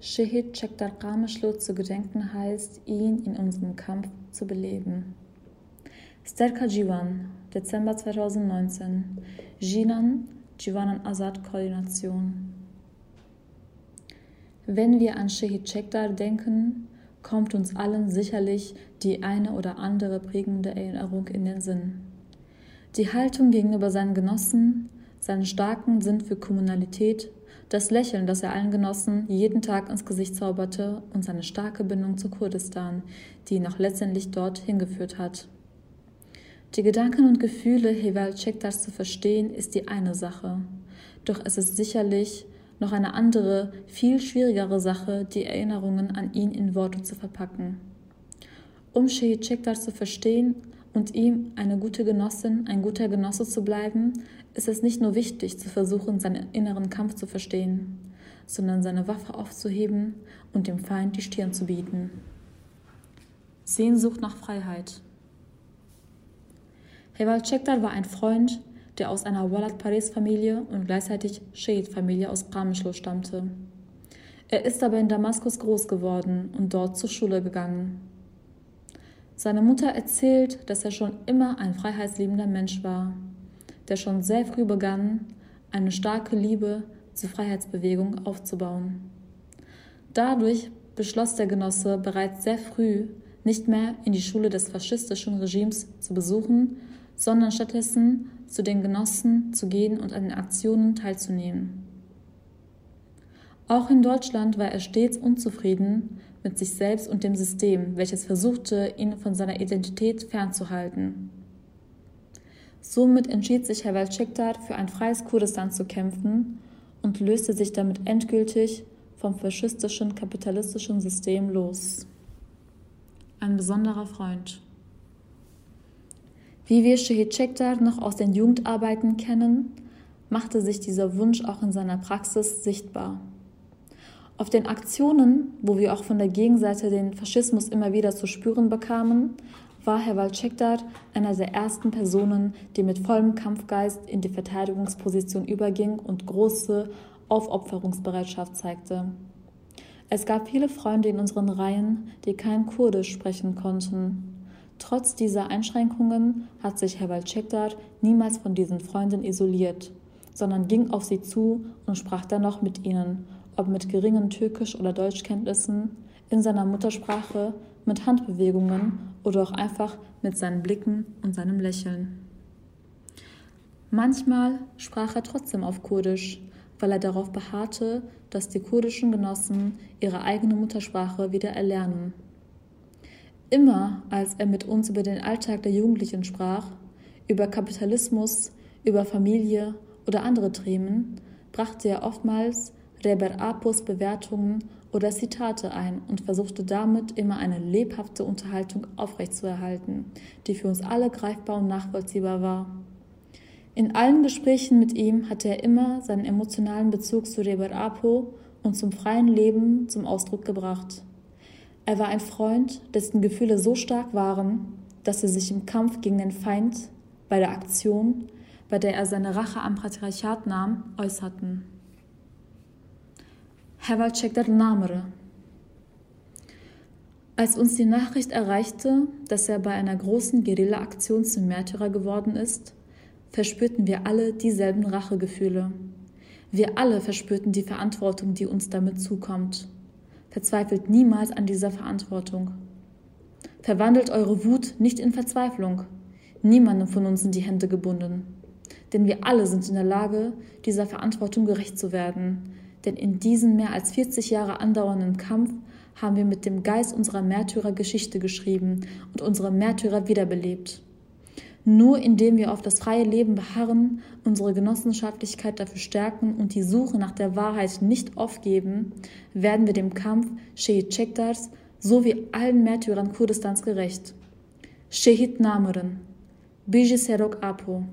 Shehid Chekdar Kameshlo zu gedenken heißt, ihn in unserem Kampf zu beleben. Sterka Jivan, Dezember 2019. Jinan, Jivanan Azad Koordination. Wenn wir an Shehid Chekdar denken, kommt uns allen sicherlich die eine oder andere prägende Erinnerung in den Sinn. Die Haltung gegenüber seinen Genossen, seinen starken Sinn für Kommunalität, das Lächeln, das er allen Genossen jeden Tag ins Gesicht zauberte und seine starke Bindung zu Kurdistan, die ihn auch letztendlich dort hingeführt hat. Die Gedanken und Gefühle Heval Çektas zu verstehen, ist die eine Sache. Doch es ist sicherlich noch eine andere, viel schwierigere Sache, die Erinnerungen an ihn in Worte zu verpacken. Um Shehid Çektas zu verstehen und ihm eine gute Genossin, ein guter Genosse zu bleiben, ist es nicht nur wichtig, zu versuchen, seinen inneren Kampf zu verstehen, sondern seine Waffe aufzuheben und dem Feind die Stirn zu bieten. Sehnsucht nach Freiheit. Heval Çekdar war ein Freund, der aus einer Walad Paris-Familie und gleichzeitig Shehid-Familie aus Qamishlo stammte. Er ist aber in Damaskus groß geworden und dort zur Schule gegangen. Seine Mutter erzählt, dass er schon immer ein freiheitsliebender Mensch war, der schon sehr früh begann, eine starke Liebe zur Freiheitsbewegung aufzubauen. Dadurch beschloss der Genosse bereits sehr früh, nicht mehr in die Schule des faschistischen Regimes zu besuchen, sondern stattdessen zu den Genossen zu gehen und an den Aktionen teilzunehmen. Auch in Deutschland war er stets unzufrieden mit sich selbst und dem System, welches versuchte, ihn von seiner Identität fernzuhalten. Somit entschied sich Herr Walczykdar für ein freies Kurdistan zu kämpfen und löste sich damit endgültig vom faschistischen kapitalistischen System los. Ein besonderer Freund. Wie wir Shehid Çekdar noch aus den Jugendarbeiten kennen, machte sich dieser Wunsch auch in seiner Praxis sichtbar. Auf den Aktionen, wo wir auch von der Gegenseite den Faschismus immer wieder zu spüren bekamen, war Herr Walczekdar einer der ersten Personen, die mit vollem Kampfgeist in die Verteidigungsposition überging und große Aufopferungsbereitschaft zeigte. Es gab viele Freunde in unseren Reihen, die kein Kurdisch sprechen konnten. Trotz dieser Einschränkungen hat sich Herr Walczekdar niemals von diesen Freunden isoliert, sondern ging auf sie zu und sprach dennoch mit ihnen, ob mit geringen Türkisch- oder Deutschkenntnissen, in seiner Muttersprache, mit Handbewegungen oder auch einfach mit seinen Blicken und seinem Lächeln. Manchmal sprach er trotzdem auf Kurdisch, weil er darauf beharrte, dass die kurdischen Genossen ihre eigene Muttersprache wieder erlernen. Immer als er mit uns über den Alltag der Jugendlichen sprach, über Kapitalismus, über Familie oder andere Themen, brachte er oftmals Reber Apos Bewertungen oder Zitate ein und versuchte damit immer eine lebhafte Unterhaltung aufrechtzuerhalten, die für uns alle greifbar und nachvollziehbar war. In allen Gesprächen mit ihm hatte er immer seinen emotionalen Bezug zu Reber Apo und zum freien Leben zum Ausdruck gebracht. Er war ein Freund, dessen Gefühle so stark waren, dass er sich im Kampf gegen den Feind, bei der Aktion, bei der er seine Rache am Patriarchat nahm, äußerten. Heval Çekdar Namre. Als uns die Nachricht erreichte, dass er bei einer großen Guerilla-Aktion zum Märtyrer geworden ist, verspürten wir alle dieselben Rachegefühle. Wir alle verspürten die Verantwortung, die uns damit zukommt. Verzweifelt niemals an dieser Verantwortung. Verwandelt eure Wut nicht in Verzweiflung. Niemandem von uns sind die Hände gebunden. Denn wir alle sind in der Lage, dieser Verantwortung gerecht zu werden. Denn in diesem mehr als 40 Jahre andauernden Kampf haben wir mit dem Geist unserer Märtyrer Geschichte geschrieben und unsere Märtyrer wiederbelebt. Nur indem wir auf das freie Leben beharren, unsere Genossenschaftlichkeit dafür stärken und die Suche nach der Wahrheit nicht aufgeben, werden wir dem Kampf Shehid Çekdars sowie allen Märtyrern Kurdistans gerecht. Shehid Nameren, Biji Serok Apo,